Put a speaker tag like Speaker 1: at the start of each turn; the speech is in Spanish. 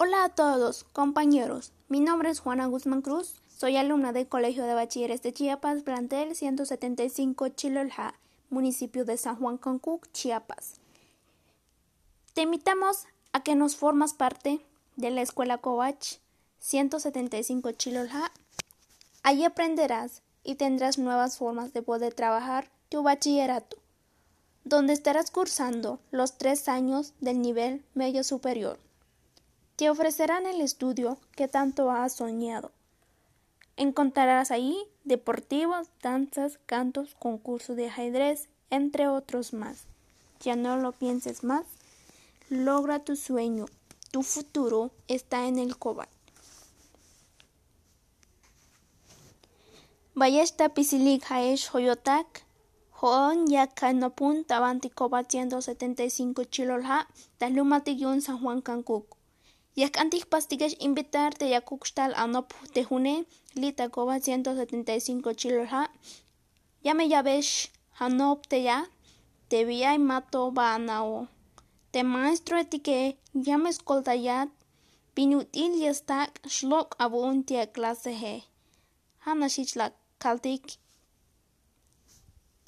Speaker 1: Hola a todos, compañeros. Mi nombre es Juana Guzmán Cruz. Soy alumna del Colegio de Bachilleres de Chiapas, plantel 175 Chilolja, municipio de San Juan Concuc, Chiapas. Te invitamos a que nos formas parte de la Escuela Covach 175 Chilolja. Allí aprenderás y tendrás nuevas formas de poder trabajar tu bachillerato, donde estarás cursando los tres años del nivel medio superior. Te ofrecerán el estudio que tanto has soñado. Encontrarás ahí deportivos, danzas, cantos, concursos de ajedrez, entre otros más. Ya no lo pienses más. Logra tu sueño. Tu futuro está en el cobalt. Ballesta Pisilik Haesh Hoyotak, Hoon Yakanopun Tabanti Cobat 175 Chilolha, Talumatigyun San Juan Cancuc. Yak antik pastigas invitarte ya kukstal anop te june lita coba 175 chilorha. Ya me llaves hanop te ya te vía y mato banao. Te maestro etique ya me escolta ya pinutil ya está shlok abun tia clase he. Hana shichla kaltik